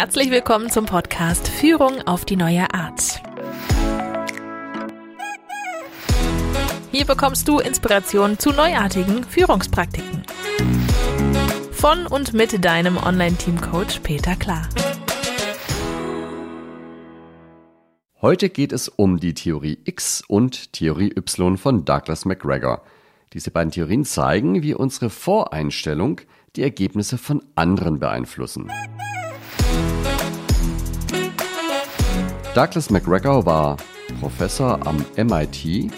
Herzlich willkommen zum Podcast Führung auf die neue Art. Hier bekommst du Inspiration zu neuartigen Führungspraktiken. Von und mit deinem Online-Team-Coach Peter Klar. Heute geht es um die Theorie X und Theorie Y von Douglas McGregor. Diese beiden Theorien zeigen, wie unsere Voreinstellung die Ergebnisse von anderen beeinflussen. Douglas McGregor war Professor am MIT,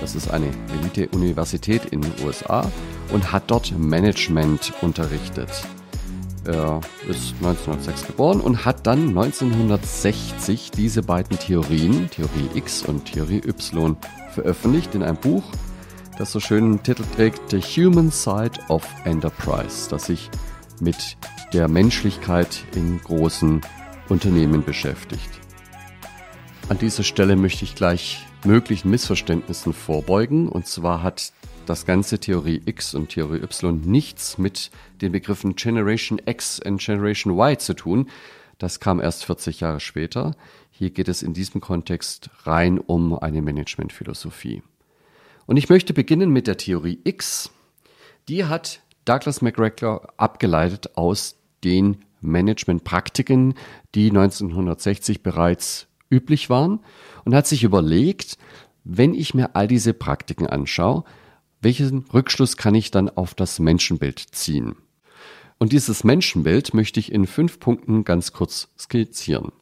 das ist eine Elite-Universität in den USA, und hat dort Management unterrichtet. Er ist 1906 geboren und hat dann 1960 diese beiden Theorien, Theorie X und Theorie Y, veröffentlicht in einem Buch, das so schönen Titel trägt The Human Side of Enterprise, das sich mit der Menschlichkeit in großen Unternehmen beschäftigt. An dieser Stelle möchte ich gleich möglichen Missverständnissen vorbeugen. Und zwar hat das ganze Theorie X und Theorie Y nichts mit den Begriffen Generation X und Generation Y zu tun. Das kam erst 40 Jahre später. Hier geht es in diesem Kontext rein um eine Managementphilosophie. Und ich möchte beginnen mit der Theorie X. Die hat Douglas McGregor abgeleitet aus den Managementpraktiken, die 1960 bereits üblich waren und hat sich überlegt, wenn ich mir all diese Praktiken anschaue, welchen Rückschluss kann ich dann auf das Menschenbild ziehen? Und dieses Menschenbild möchte ich in fünf Punkten ganz kurz skizzieren.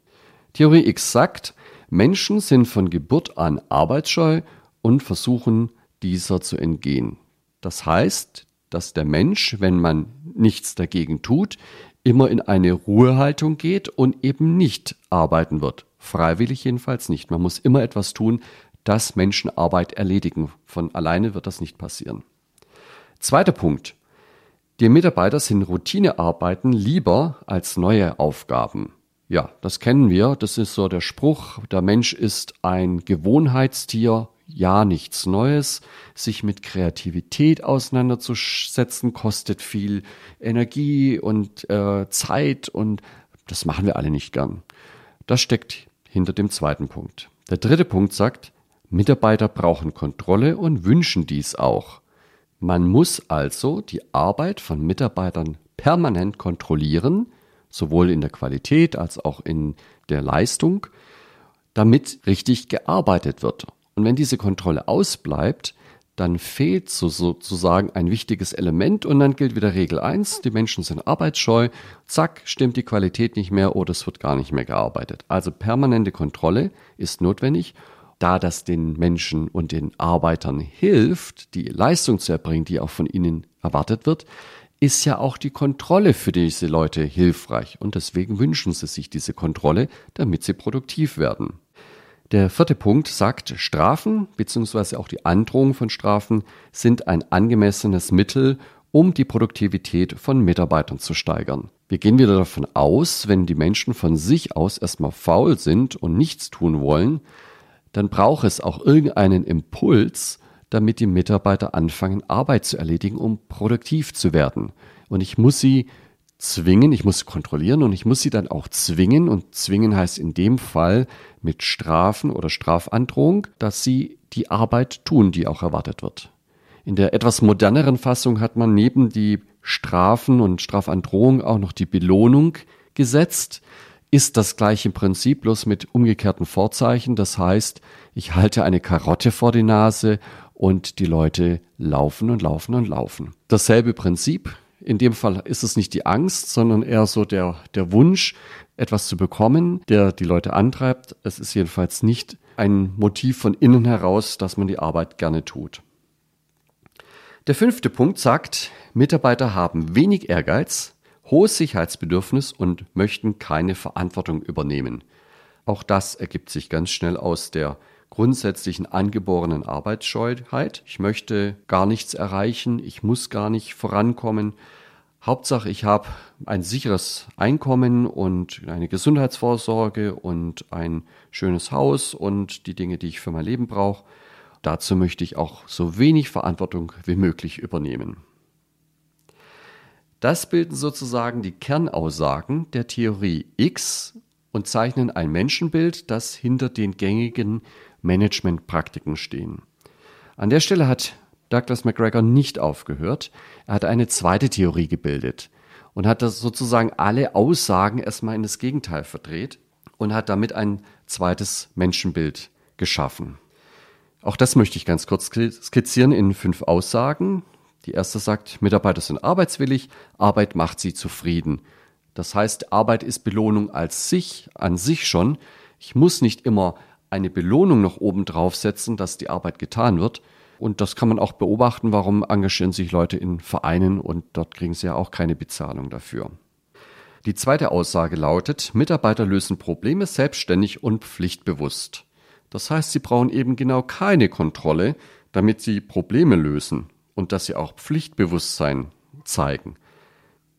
Theorie X sagt, Menschen sind von Geburt an arbeitsscheu und versuchen dieser zu entgehen. Das heißt, dass der Mensch, wenn man nichts dagegen tut, immer in eine Ruhehaltung geht und eben nicht arbeiten wird. Freiwillig jedenfalls nicht. Man muss immer etwas tun, dass Menschen Arbeit erledigen. Von alleine wird das nicht passieren. Zweiter Punkt. Die Mitarbeiter sind Routinearbeiten lieber als neue Aufgaben. Ja, das kennen wir. Das ist so der Spruch, der Mensch ist ein Gewohnheitstier. Ja, nichts Neues. Sich mit Kreativität auseinanderzusetzen, kostet viel Energie und äh, Zeit und das machen wir alle nicht gern. Das steckt hinter dem zweiten Punkt. Der dritte Punkt sagt, Mitarbeiter brauchen Kontrolle und wünschen dies auch. Man muss also die Arbeit von Mitarbeitern permanent kontrollieren, sowohl in der Qualität als auch in der Leistung, damit richtig gearbeitet wird. Und wenn diese Kontrolle ausbleibt, dann fehlt so sozusagen ein wichtiges Element und dann gilt wieder Regel 1, die Menschen sind arbeitsscheu, zack, stimmt die Qualität nicht mehr oder es wird gar nicht mehr gearbeitet. Also permanente Kontrolle ist notwendig, da das den Menschen und den Arbeitern hilft, die Leistung zu erbringen, die auch von ihnen erwartet wird, ist ja auch die Kontrolle für diese Leute hilfreich und deswegen wünschen sie sich diese Kontrolle, damit sie produktiv werden. Der vierte Punkt sagt, Strafen bzw. auch die Androhung von Strafen sind ein angemessenes Mittel, um die Produktivität von Mitarbeitern zu steigern. Wir gehen wieder davon aus, wenn die Menschen von sich aus erstmal faul sind und nichts tun wollen, dann braucht es auch irgendeinen Impuls, damit die Mitarbeiter anfangen, Arbeit zu erledigen, um produktiv zu werden. Und ich muss sie zwingen, ich muss kontrollieren und ich muss sie dann auch zwingen und zwingen heißt in dem Fall mit Strafen oder Strafandrohung, dass sie die Arbeit tun, die auch erwartet wird. In der etwas moderneren Fassung hat man neben die Strafen und Strafandrohung auch noch die Belohnung gesetzt. Ist das gleiche Prinzip, bloß mit umgekehrten Vorzeichen. Das heißt, ich halte eine Karotte vor die Nase und die Leute laufen und laufen und laufen. Dasselbe Prinzip in dem Fall ist es nicht die Angst, sondern eher so der, der Wunsch, etwas zu bekommen, der die Leute antreibt. Es ist jedenfalls nicht ein Motiv von innen heraus, dass man die Arbeit gerne tut. Der fünfte Punkt sagt, Mitarbeiter haben wenig Ehrgeiz, hohes Sicherheitsbedürfnis und möchten keine Verantwortung übernehmen. Auch das ergibt sich ganz schnell aus der grundsätzlichen angeborenen Arbeitsscheuheit. Ich möchte gar nichts erreichen, ich muss gar nicht vorankommen. Hauptsache, ich habe ein sicheres Einkommen und eine Gesundheitsvorsorge und ein schönes Haus und die Dinge, die ich für mein Leben brauche. Dazu möchte ich auch so wenig Verantwortung wie möglich übernehmen. Das bilden sozusagen die Kernaussagen der Theorie X und zeichnen ein Menschenbild, das hinter den gängigen Managementpraktiken stehen. An der Stelle hat Douglas McGregor nicht aufgehört. Er hat eine zweite Theorie gebildet und hat das sozusagen alle Aussagen erstmal in das Gegenteil verdreht und hat damit ein zweites Menschenbild geschaffen. Auch das möchte ich ganz kurz skizzieren in fünf Aussagen. Die erste sagt, Mitarbeiter sind arbeitswillig, Arbeit macht sie zufrieden. Das heißt, Arbeit ist Belohnung als sich, an sich schon. Ich muss nicht immer eine Belohnung noch oben drauf setzen, dass die Arbeit getan wird. Und das kann man auch beobachten, warum engagieren sich Leute in Vereinen und dort kriegen sie ja auch keine Bezahlung dafür. Die zweite Aussage lautet, Mitarbeiter lösen Probleme selbstständig und pflichtbewusst. Das heißt, sie brauchen eben genau keine Kontrolle, damit sie Probleme lösen und dass sie auch Pflichtbewusstsein zeigen.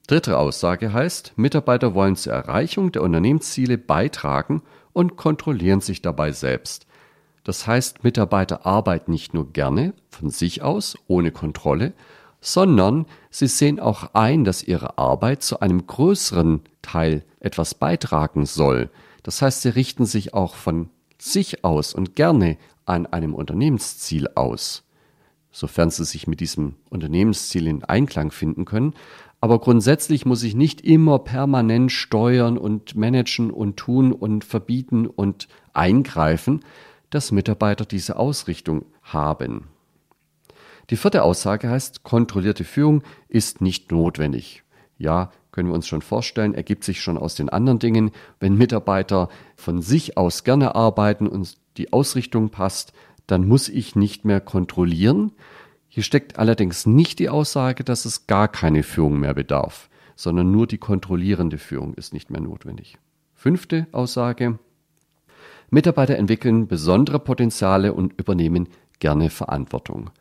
Dritte Aussage heißt, Mitarbeiter wollen zur Erreichung der Unternehmensziele beitragen und kontrollieren sich dabei selbst. Das heißt, Mitarbeiter arbeiten nicht nur gerne von sich aus, ohne Kontrolle, sondern sie sehen auch ein, dass ihre Arbeit zu einem größeren Teil etwas beitragen soll. Das heißt, sie richten sich auch von sich aus und gerne an einem Unternehmensziel aus, sofern sie sich mit diesem Unternehmensziel in Einklang finden können. Aber grundsätzlich muss ich nicht immer permanent steuern und managen und tun und verbieten und eingreifen, dass Mitarbeiter diese Ausrichtung haben. Die vierte Aussage heißt, kontrollierte Führung ist nicht notwendig. Ja, können wir uns schon vorstellen, ergibt sich schon aus den anderen Dingen. Wenn Mitarbeiter von sich aus gerne arbeiten und die Ausrichtung passt, dann muss ich nicht mehr kontrollieren. Hier steckt allerdings nicht die Aussage, dass es gar keine Führung mehr bedarf, sondern nur die kontrollierende Führung ist nicht mehr notwendig. Fünfte Aussage. Mitarbeiter entwickeln besondere Potenziale und übernehmen gerne Verantwortung.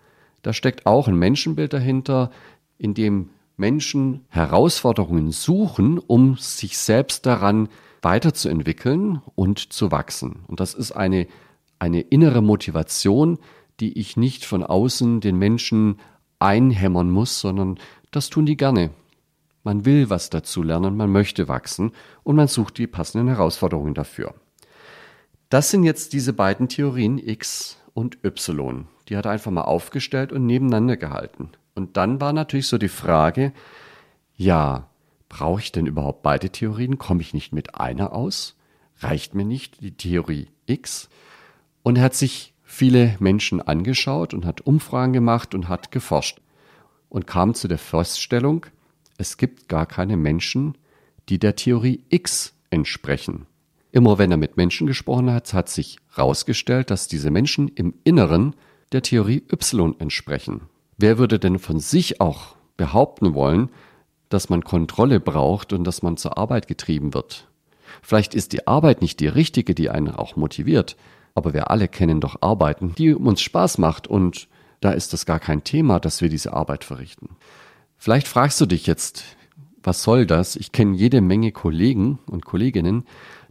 Da steckt auch ein Menschenbild dahinter, in dem Menschen Herausforderungen suchen, um sich selbst daran weiterzuentwickeln und zu wachsen. Und das ist eine, eine innere Motivation, die ich nicht von außen den Menschen einhämmern muss, sondern das tun die gerne. Man will was dazu lernen, man möchte wachsen und man sucht die passenden Herausforderungen dafür. Das sind jetzt diese beiden Theorien X und Y. Die hat er einfach mal aufgestellt und nebeneinander gehalten. Und dann war natürlich so die Frage, ja, brauche ich denn überhaupt beide Theorien? Komme ich nicht mit einer aus? Reicht mir nicht die Theorie X? Und er hat sich viele Menschen angeschaut und hat Umfragen gemacht und hat geforscht und kam zu der Feststellung, es gibt gar keine Menschen, die der Theorie X entsprechen. Immer wenn er mit Menschen gesprochen hat, hat sich herausgestellt, dass diese Menschen im Inneren der Theorie Y entsprechen. Wer würde denn von sich auch behaupten wollen, dass man Kontrolle braucht und dass man zur Arbeit getrieben wird? Vielleicht ist die Arbeit nicht die richtige, die einen auch motiviert, aber wir alle kennen doch Arbeiten, die uns Spaß macht und da ist es gar kein Thema, dass wir diese Arbeit verrichten. Vielleicht fragst du dich jetzt, was soll das? Ich kenne jede Menge Kollegen und Kolleginnen,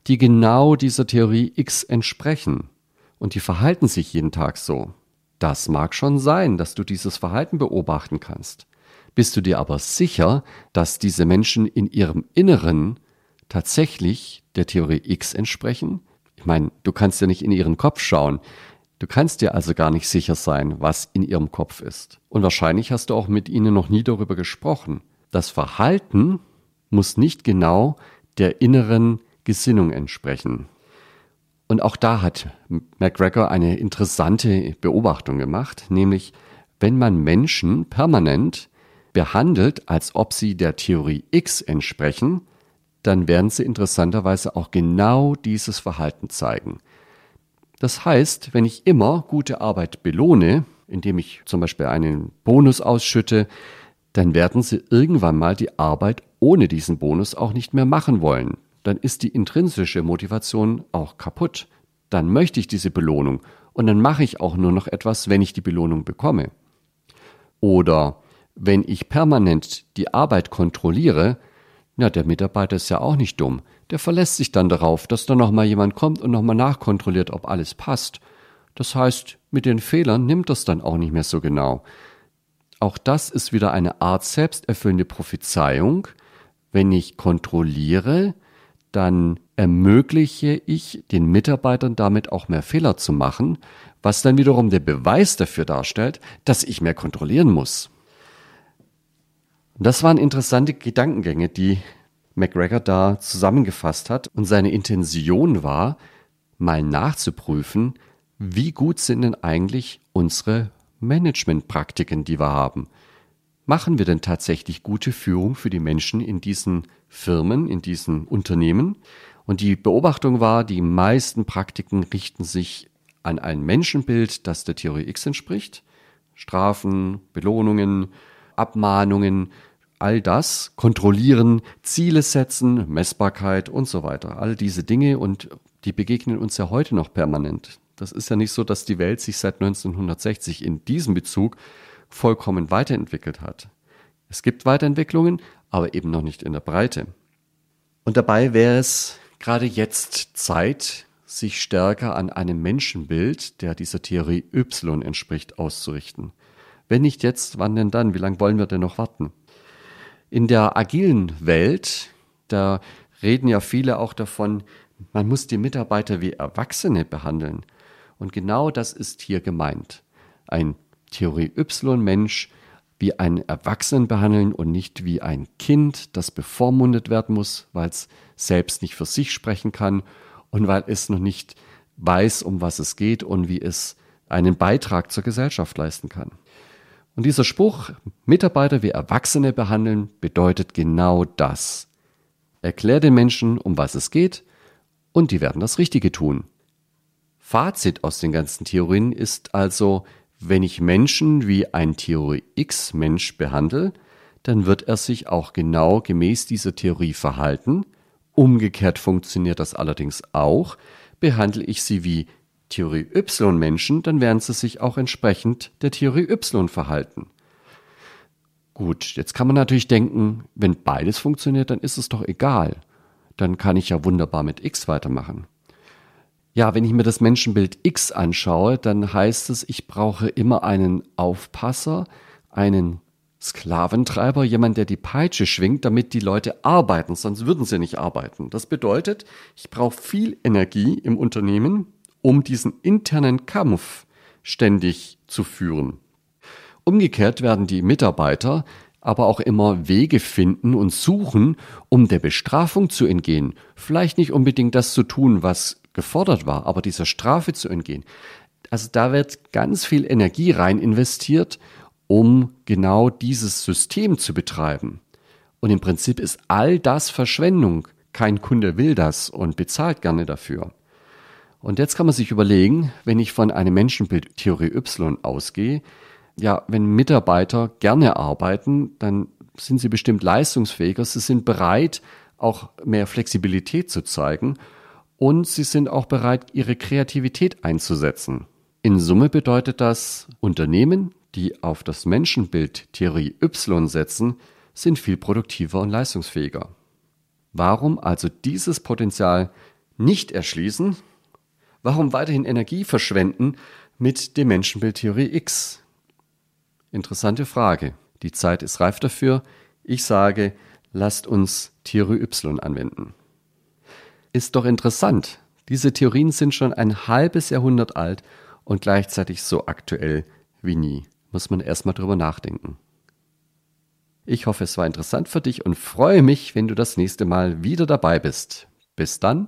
die genau dieser Theorie X entsprechen und die verhalten sich jeden Tag so. Das mag schon sein, dass du dieses Verhalten beobachten kannst. Bist du dir aber sicher, dass diese Menschen in ihrem Inneren tatsächlich der Theorie X entsprechen? Ich meine, du kannst ja nicht in ihren Kopf schauen. Du kannst dir also gar nicht sicher sein, was in ihrem Kopf ist. Und wahrscheinlich hast du auch mit ihnen noch nie darüber gesprochen. Das Verhalten muss nicht genau der inneren Gesinnung entsprechen. Und auch da hat McGregor eine interessante Beobachtung gemacht, nämlich wenn man Menschen permanent behandelt, als ob sie der Theorie X entsprechen, dann werden sie interessanterweise auch genau dieses Verhalten zeigen. Das heißt, wenn ich immer gute Arbeit belohne, indem ich zum Beispiel einen Bonus ausschütte, dann werden sie irgendwann mal die Arbeit ohne diesen Bonus auch nicht mehr machen wollen dann ist die intrinsische Motivation auch kaputt. Dann möchte ich diese Belohnung und dann mache ich auch nur noch etwas, wenn ich die Belohnung bekomme. Oder wenn ich permanent die Arbeit kontrolliere, na, der Mitarbeiter ist ja auch nicht dumm. Der verlässt sich dann darauf, dass da nochmal jemand kommt und nochmal nachkontrolliert, ob alles passt. Das heißt, mit den Fehlern nimmt das dann auch nicht mehr so genau. auch das ist wieder eine Art selbsterfüllende Prophezeiung. Wenn ich kontrolliere, dann ermögliche ich den Mitarbeitern damit auch mehr Fehler zu machen, was dann wiederum der Beweis dafür darstellt, dass ich mehr kontrollieren muss. Das waren interessante Gedankengänge, die McGregor da zusammengefasst hat und seine Intention war, mal nachzuprüfen, wie gut sind denn eigentlich unsere Managementpraktiken, die wir haben. Machen wir denn tatsächlich gute Führung für die Menschen in diesen Firmen, in diesen Unternehmen? Und die Beobachtung war, die meisten Praktiken richten sich an ein Menschenbild, das der Theorie X entspricht. Strafen, Belohnungen, Abmahnungen, all das, kontrollieren, Ziele setzen, Messbarkeit und so weiter. All diese Dinge und die begegnen uns ja heute noch permanent. Das ist ja nicht so, dass die Welt sich seit 1960 in diesem Bezug vollkommen weiterentwickelt hat. Es gibt Weiterentwicklungen, aber eben noch nicht in der Breite. Und dabei wäre es gerade jetzt Zeit, sich stärker an einem Menschenbild, der dieser Theorie Y entspricht, auszurichten. Wenn nicht jetzt, wann denn dann? Wie lange wollen wir denn noch warten? In der agilen Welt, da reden ja viele auch davon, man muss die Mitarbeiter wie Erwachsene behandeln. Und genau das ist hier gemeint. Ein Theorie Y-Mensch wie einen Erwachsenen behandeln und nicht wie ein Kind, das bevormundet werden muss, weil es selbst nicht für sich sprechen kann und weil es noch nicht weiß, um was es geht und wie es einen Beitrag zur Gesellschaft leisten kann. Und dieser Spruch, Mitarbeiter wie Erwachsene behandeln, bedeutet genau das. Erklär den Menschen, um was es geht, und die werden das Richtige tun. Fazit aus den ganzen Theorien ist also, wenn ich Menschen wie ein Theorie X Mensch behandle, dann wird er sich auch genau gemäß dieser Theorie verhalten. Umgekehrt funktioniert das allerdings auch. Behandle ich sie wie Theorie Y Menschen, dann werden sie sich auch entsprechend der Theorie Y verhalten. Gut, jetzt kann man natürlich denken, wenn beides funktioniert, dann ist es doch egal. Dann kann ich ja wunderbar mit X weitermachen. Ja, wenn ich mir das Menschenbild X anschaue, dann heißt es, ich brauche immer einen Aufpasser, einen Sklaventreiber, jemand, der die Peitsche schwingt, damit die Leute arbeiten, sonst würden sie nicht arbeiten. Das bedeutet, ich brauche viel Energie im Unternehmen, um diesen internen Kampf ständig zu führen. Umgekehrt werden die Mitarbeiter aber auch immer Wege finden und suchen, um der Bestrafung zu entgehen. Vielleicht nicht unbedingt das zu tun, was gefordert war, aber dieser Strafe zu entgehen. Also da wird ganz viel Energie rein investiert, um genau dieses System zu betreiben. Und im Prinzip ist all das Verschwendung. Kein Kunde will das und bezahlt gerne dafür. Und jetzt kann man sich überlegen, wenn ich von einem Menschenbild Theorie Y ausgehe, ja, wenn Mitarbeiter gerne arbeiten, dann sind sie bestimmt leistungsfähiger, sie sind bereit, auch mehr Flexibilität zu zeigen und sie sind auch bereit, ihre Kreativität einzusetzen. In Summe bedeutet das, Unternehmen, die auf das Menschenbild Theorie Y setzen, sind viel produktiver und leistungsfähiger. Warum also dieses Potenzial nicht erschließen, Warum weiterhin Energie verschwenden mit dem Menschenbild Theorie X? Interessante Frage. Die Zeit ist reif dafür. Ich sage, lasst uns Theorie Y anwenden. Ist doch interessant. Diese Theorien sind schon ein halbes Jahrhundert alt und gleichzeitig so aktuell wie nie. Muss man erstmal drüber nachdenken. Ich hoffe, es war interessant für dich und freue mich, wenn du das nächste Mal wieder dabei bist. Bis dann.